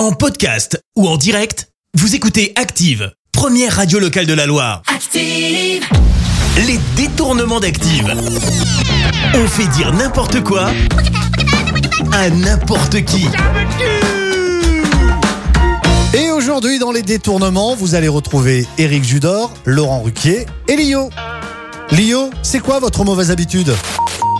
En podcast ou en direct, vous écoutez Active, première radio locale de la Loire. Active. Les détournements d'Active. On fait dire n'importe quoi à n'importe qui. Et aujourd'hui, dans les détournements, vous allez retrouver Éric Judor, Laurent Ruquier et Lio. Lio, c'est quoi votre mauvaise habitude?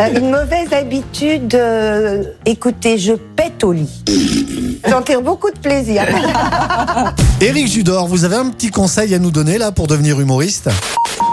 Euh, une mauvaise habitude, euh, écoutez, je pète au lit. J'en tire beaucoup de plaisir. Éric Judor, vous avez un petit conseil à nous donner là pour devenir humoriste?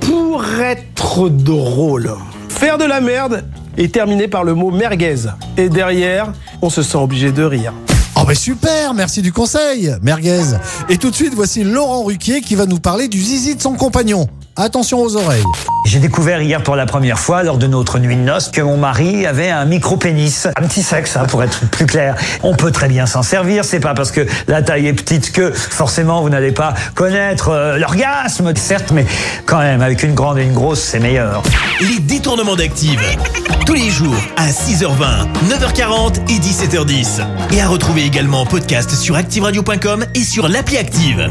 Pour être drôle, faire de la merde et terminer par le mot merguez. Et derrière, on se sent obligé de rire. Oh ben super, merci du conseil, merguez. Et tout de suite, voici Laurent Ruquier qui va nous parler du zizi de son compagnon. Attention aux oreilles. J'ai découvert hier pour la première fois, lors de notre nuit de noces, que mon mari avait un micro-pénis. Un petit sexe, hein, pour être plus clair. On peut très bien s'en servir. C'est pas parce que la taille est petite que forcément vous n'allez pas connaître euh, l'orgasme, certes, mais quand même, avec une grande et une grosse, c'est meilleur. Les détournements d'Active. Tous les jours à 6h20, 9h40 et 17h10. Et à retrouver également en podcast sur ActiveRadio.com et sur l'appli Active.